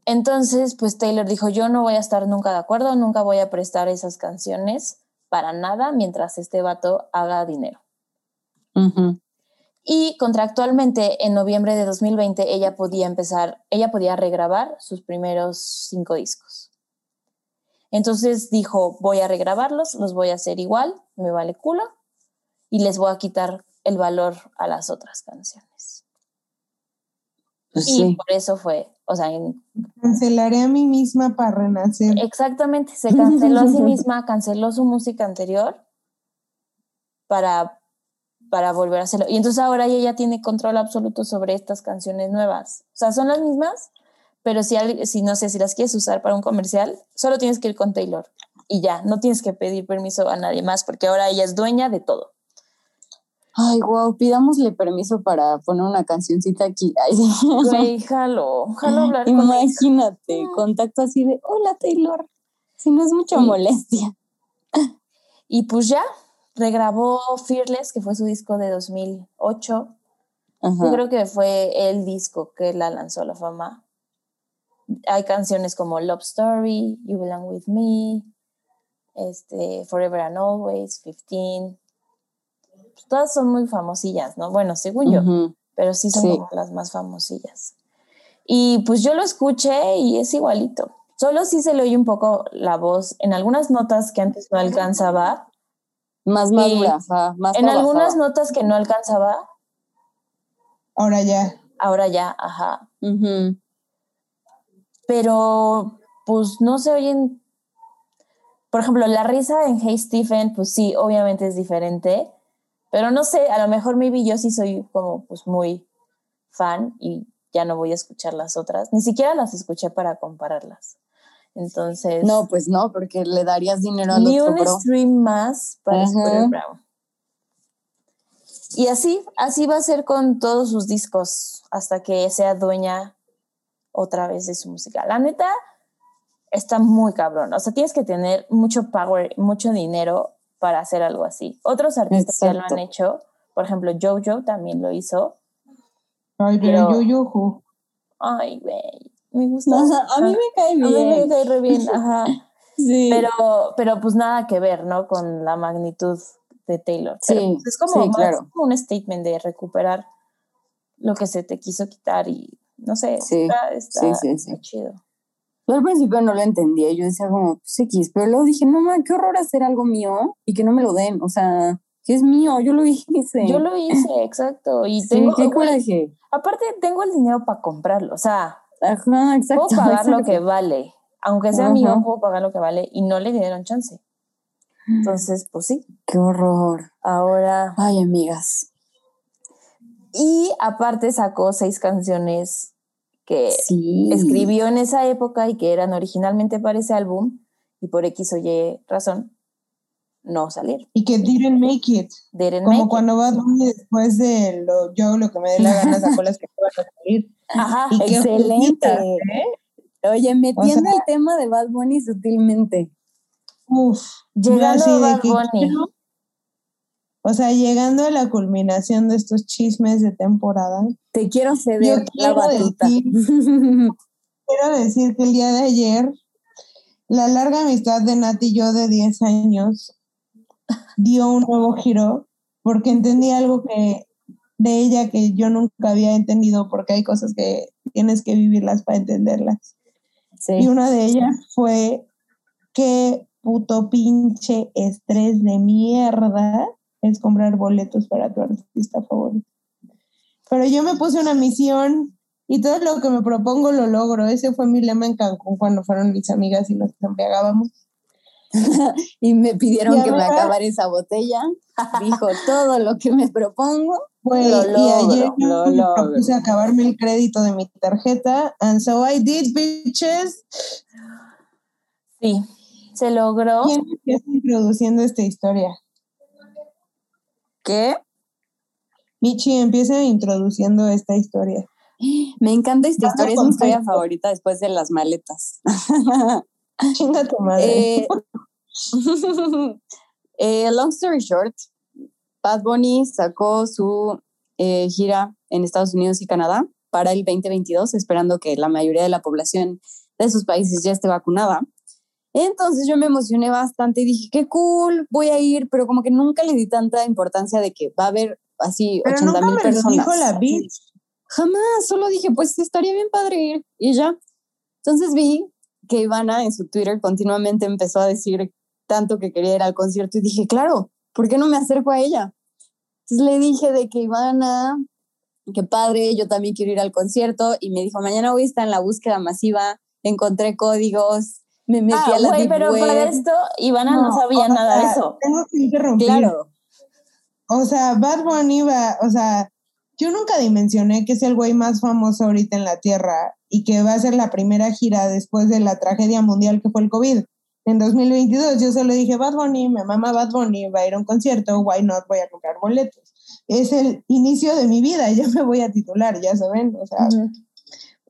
Entonces, pues Taylor dijo, yo no voy a estar nunca de acuerdo, nunca voy a prestar esas canciones para nada mientras este vato haga dinero. Y contractualmente, en noviembre de 2020, ella podía empezar, ella podía regrabar sus primeros cinco discos. Entonces dijo, voy a regrabarlos, los voy a hacer igual, me vale culo, y les voy a quitar el valor a las otras canciones. Pues Y sí. por eso fue, o sea, en- Cancelaré a mí misma para renacer. exactamente, se canceló a sí misma, canceló su música anterior para, para volver a hacerlo. Y entonces ahora ella ya tiene control absoluto sobre estas canciones nuevas. O sea, son las mismas, pero si, si no sé, si las quieres usar para un comercial, solo tienes que ir con Taylor. Y ya, no tienes que pedir permiso a nadie más, porque ahora ella es dueña de todo. Ay, wow, pidámosle permiso para poner una cancioncita aquí. Ay. Güey, jalo, jalo hablar con ella. Imagínate, contacto así de, hola Taylor, si no es mucha Sí. molestia. Y pues ya, regrabó Fearless, que fue su disco de 2008. Yo Ajá. creo que fue el disco que la lanzó a la fama. Hay canciones como Love Story, You Belong With Me, este, Forever and Always, 15. Pues todas son muy famosillas, ¿no? Bueno, según yo, pero sí son Sí. como las más famosillas. Y pues yo lo escuché y es igualito. Solo sí se le oye un poco la voz en algunas notas que antes no alcanzaba. Más madura, ajá, más En algunas trabajada. notas que no alcanzaba, Ahora ya. ahora ya, ajá. Pero pues no se oyen. Por ejemplo, la risa en Hey Stephen, pues sí, obviamente es diferente, pero no sé, a lo mejor maybe yo sí soy como pues muy fan y ya no voy a escuchar las otras, ni siquiera las escuché para compararlas. Entonces, No, pues no, porque le darías dinero al ni otro, un bro. stream más para. Scooter Brown. Y así, así va a ser con todos sus discos hasta que sea dueña otra vez de su música. La neta está muy cabrón. O sea, tienes que tener mucho power, mucho dinero para hacer algo así. Otros artistas ya lo han hecho. Por ejemplo, Jojo también lo hizo. Ay, pero, ju. Ay, güey, me gusta. Ajá, a mí me cae A mí me bien. cae re bien, ajá. Sí. Pero, pero pues nada que ver, ¿no? Con la magnitud de Taylor. Sí, Pero, pues, es como, sí, más claro. como un statement de recuperar lo que se te quiso quitar y no sé, Sí, está, está- sí, sí, sí. está chido. Yo al principio no lo entendía, yo decía como, pues X, pero luego dije, no, ma, qué horror hacer algo mío y que no me lo den, o sea, que es mío, yo lo hice. Yo lo hice, exacto. Y Sí, tengo, qué coraje. aparte tengo el dinero para comprarlo, o sea, Ajá, exacto. puedo pagar lo que vale. Aunque sea Ajá. mío, puedo pagar lo que vale y no le dieron chance. Entonces, pues sí, Qué horror. ahora... Ay, amigas. Y aparte sacó seis canciones que Sí. escribió en esa época y que eran originalmente para ese álbum y por X o Y razón no salieron. Y que didn't make it. Didn't Como make cuando Bad Bunny después de lo, yo lo que me dé la gana sacó las que iban a salir. Ajá, Y Excelente. ¿eh? Oye, metiendo sea- el tema de Bad Bunny sutilmente. Uf, Llegando Bad que Bunny. O sea, llegando a la culminación de estos chismes de temporada, Te quiero ceder la quiero batuta. decir, quiero decir que el día de ayer, la larga amistad de Nati y yo de 10 años dio un nuevo giro porque entendí algo que de ella que yo nunca había entendido porque hay cosas que tienes que vivirlas para entenderlas. Y una de ellas fue qué puto pinche estrés de mierda es comprar boletos para tu artista favorito. Pero yo me puse una misión y todo lo que me propongo lo logro. Ese fue mi lema en Cancún cuando fueron mis amigas y nos embriagábamos. Y me pidieron Y que me ahora- acabara esa botella. Dijo todo lo que me propongo. Güey, Lo y ayer logro, lo me logro. propuse acabarme el crédito de mi tarjeta. And so I did, bitches. Sí, se logró. ¿Quién empieza introduciendo esta historia? ¿Qué? Michi empieza introduciendo esta historia. Me encanta esta Dando historia, es mi historia favorita después de las maletas. Chinga tu madre. Eh, eh, long story short, Bad Bunny sacó su eh, gira en Estados Unidos y Canadá para el 2022, esperando que la mayoría de la población de esos países ya esté vacunada. Entonces yo me emocioné bastante y dije, qué cool, voy a ir, pero como que nunca le di tanta importancia de que va a haber así Pero 80 nunca mil personas. dijo la bitch. Jamás, solo dije, pues estaría bien padre ir y ya. Entonces vi que Ivana en su Twitter continuamente empezó a decir tanto que quería ir al concierto y dije, claro, ¿por qué no me acerco a ella? Entonces le dije de que Ivana, qué padre, yo también quiero ir al concierto y me dijo, mañana voy a estar en la búsqueda masiva, encontré códigos, me metí Ah, a la güey, deep pero web. para esto Ivana no, No, sabía o nada de sea, eso. Tengo que interrumpir. Claro, O sea, Bad Bunny va, o sea, yo nunca dimensioné que es el güey más famoso ahorita en la Tierra y que va a ser la primera gira después de la tragedia mundial que fue el COVID. En 2022 yo solo dije, Bad Bunny, mi mamá Bad Bunny va a ir a un concierto, why not, voy a comprar boletos. Es el inicio de mi vida, ya me voy a titular, ya saben, o sea, Ujú.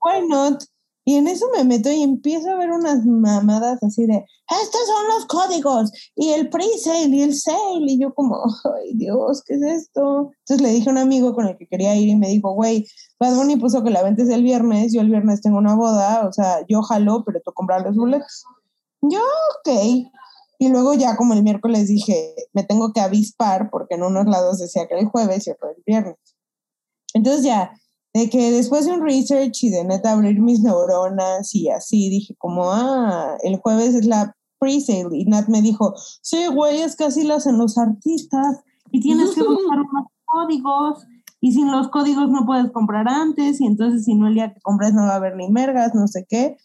why not? Y en eso me meto y empiezo a ver unas mamadas así de, estos son los códigos y el pre-sale y el sale. Y yo como, ay Dios, ¿qué es esto? Entonces le dije a un amigo con el que quería ir y me dijo, güey, Bad Bunny puso que la venta es el viernes, yo el viernes tengo una boda, o sea, yo jalo, pero tú compras los boletos. Yo, ok. Y luego ya como el miércoles dije, me tengo que avispar porque en unos lados decía que era el jueves y otro el viernes. Entonces ya, de que después de un research y de neta abrir mis neuronas y así, dije como, ah, el jueves es la pre-sale. Y Nat me dijo, sí, güey, es que así lo hacen los artistas y tienes que buscar unos códigos y sin los códigos no puedes comprar antes y entonces si no el día que compras no va a haber ni mergas, no sé qué.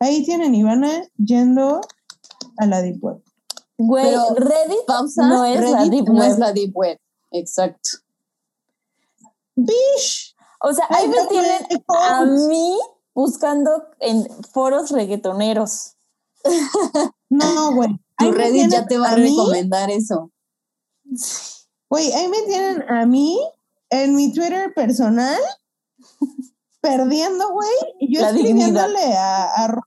Ahí tienen Ivana yendo a la Deep Web. Güey, Pero, Reddit pausa, no es la Reddit Deep no Web. es la Deep Web, exacto. ¡Bish! O sea, ahí me tienen a mí buscando en foros reggaetoneros. No, güey. Tu Reddit ya te va a recomendar eso. Güey, ahí me tienen a mí en mi Twitter personal perdiendo, güey. Y yo La dignidad. escribiéndole a, a arroba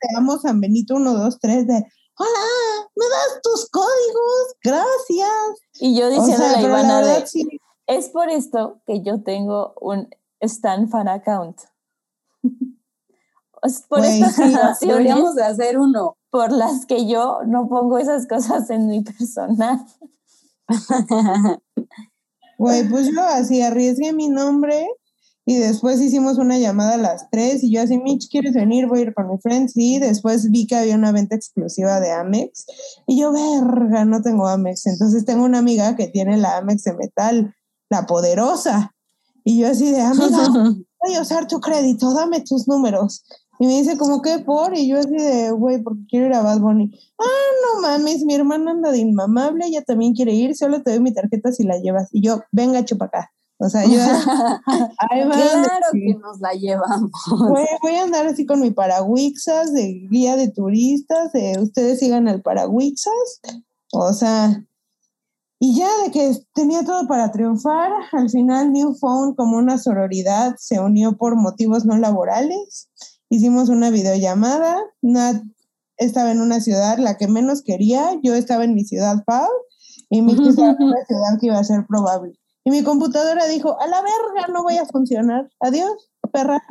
te amo San Benito 123 de hola, ¿me das tus códigos? Gracias. Y yo O sea, a pero la Ivana verdad de, sí. Es por esto que yo tengo un Stan fan account. Es por estas sí, situaciones Deberíamos de hacer uno. por las que yo no pongo esas cosas en mi personal. Güey, pues yo así arriesgué mi nombre y después hicimos una llamada a las 3 y yo así, Mitch, ¿quieres venir? Voy a ir con mi friend. Sí, después vi que había una venta exclusiva de Amex y yo, verga, no tengo Amex. Entonces tengo una amiga que tiene la Amex de metal, la poderosa. Y yo así de, amiga, voy a usar tu crédito, dame tus números. Y me dice, como qué por? Y yo así de, güey, porque quiero ir a Bad Bunny. Ah, no mames, mi hermana anda de inmamable, ella también quiere ir, solo te doy mi tarjeta si la llevas. Y yo, venga, chupacá. O sea, yo, ahí claro que, que nos la llevamos. voy a andar así con mi paraguixas de guía de turistas, de ustedes sigan al paraguixas. O sea, y ya de que tenía todo para triunfar, al final New Phone como una sororidad se unió por motivos no laborales. Hicimos una videollamada, Nat estaba en una ciudad, la que menos quería, yo estaba en mi ciudad Pau y Michi estaba en una ciudad que iba a ser probable. Y mi computadora dijo, a la verga, no voy a funcionar, adiós, perra.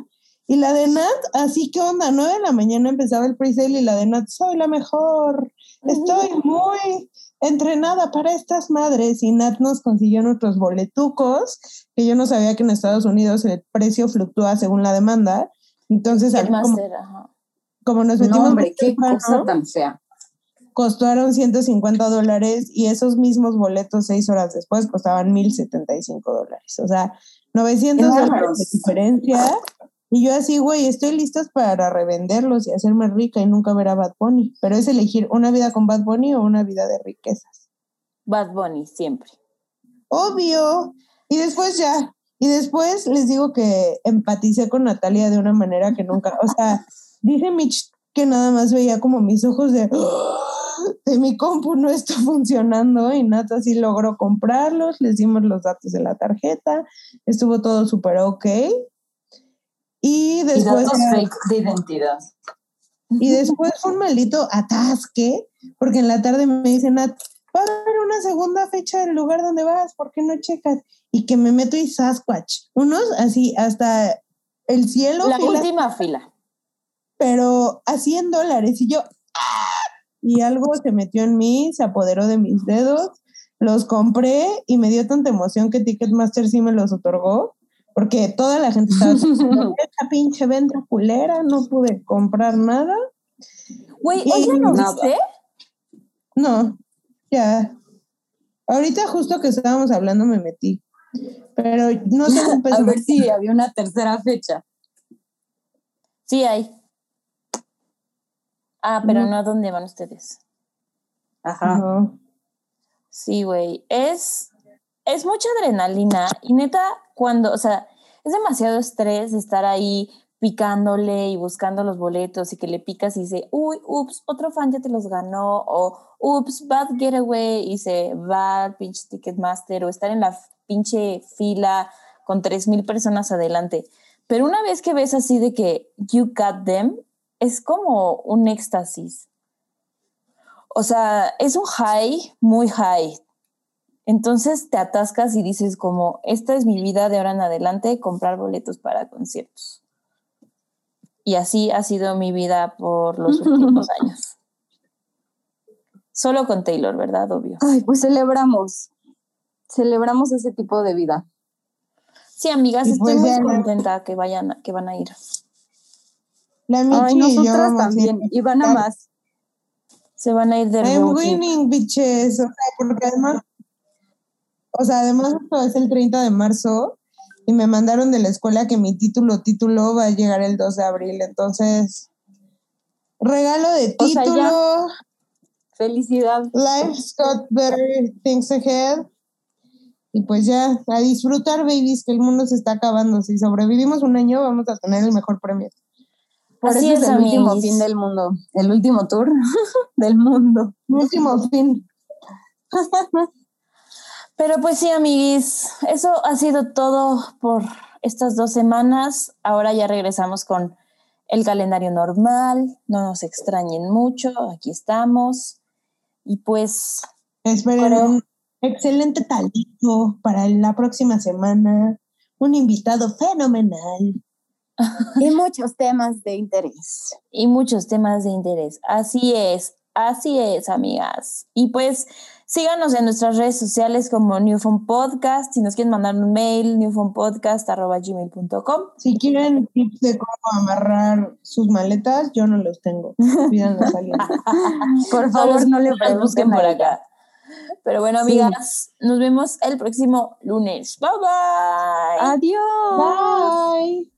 Y la de Nat, así que onda, 9 de la mañana empezaba el pre-sale y la de Nat, soy la mejor, estoy muy entrenada para estas madres. Y Nat nos consiguió nuestros boletucos, que yo no sabía que en Estados Unidos el precio fluctúa según la demanda. Entonces, al- como, Headmaster, ajá. como nos No, metimos hombre, muy qué temprano, cosa tan fea. costaron 150 dólares y esos mismos boletos seis horas después costaban 1075 dólares. O sea, 900 Qué dólares de diferencia. Y yo así, güey, estoy lista para revenderlos y hacerme rica y nunca ver a Bad Bunny. Pero es elegir una vida con Bad Bunny o una vida de riquezas. Bad Bunny, siempre. Obvio. Y después ya. Y después les digo que empaticé con Natalia de una manera que nunca, o sea, dije Mitch que nada más veía como mis ojos de, de mi compu no está funcionando y Nata sí logró comprarlos, les dimos los datos de la tarjeta, estuvo todo súper ok. Y Y después, datos fake de identidad. y después fue un maldito atasque, porque en la tarde me dicen, va a haber una segunda fecha del lugar donde vas, ¿por qué no checas? Y que me meto y Sasquatch, unos así hasta el cielo, La fila, última fila. pero a 100 dólares. Y yo, ¡ah! y algo se metió en mí, se apoderó de mis dedos, los compré y me dio tanta emoción que Ticketmaster sí me los otorgó, porque toda la gente estaba diciendo, esta pinche venta culera, no pude comprar nada. Güey, ¿hoy ya no nada. viste? No, ya. Ahorita justo que estábamos hablando me metí. Pero no sé un peso A ver si había una tercera fecha. Sí hay. Ah, pero No. no a dónde van ustedes. Ajá. No. Sí, güey. Es, es mucha adrenalina y neta, cuando, o sea, es demasiado estrés estar ahí picándole y buscando los boletos y que le picas y dice, uy, ups, otro fan ya te los ganó, o ups, bad getaway y se va al pinche Ticketmaster, o estar en la pinche fila con tres mil personas adelante. Pero una vez que ves así de que you got them, es como un éxtasis. O sea, es un high, muy high. Entonces te atascas y dices como, esta es mi vida de ahora en adelante, comprar boletos para conciertos. Y así ha sido mi vida por los últimos años. Solo con Taylor, ¿verdad? Obvio. Ay, pues celebramos. Celebramos ese tipo de vida. Sí, amigas, Y estoy pues muy contenta que vayan, que van a ir. La Michi Ay, y yo nosotras también. Y van a más. Se van a ir del I'm road trip. winning, bitches. O sea, porque además, o sea, además esto es el 30 de marzo y me mandaron de la escuela que mi título, título va a llegar el 2 de abril. Entonces, regalo de O sea, título, Felicidad. life's got better things ahead. Y pues ya, a disfrutar, babies, que el mundo se está acabando. Si sobrevivimos un año, vamos a tener el mejor premio. Por Así eso es, es, el último fin del mundo. El último tour del mundo. Último fin. Pero pues sí, amiguis, eso ha sido todo por estas dos semanas. Ahora ya regresamos con el calendario normal. No nos extrañen mucho, aquí estamos. Y pues, Esperen Bueno. un excelente talito para la próxima semana. Un invitado fenomenal. Y muchos temas de interés. y muchos temas de interés. Así es, así es, amigas. Y pues síganos en nuestras redes sociales como Newfound Podcast. Si nos quieren mandar un mail, newfoundpodcast.gmail.com. Si quieren tips de cómo amarrar sus maletas, yo no los tengo. Pídanlos a alguien. Por favor, no le los pregunten busquen por acá. Pero bueno, Sí. amigas, nos vemos el próximo lunes. Bye bye. Adiós. Bye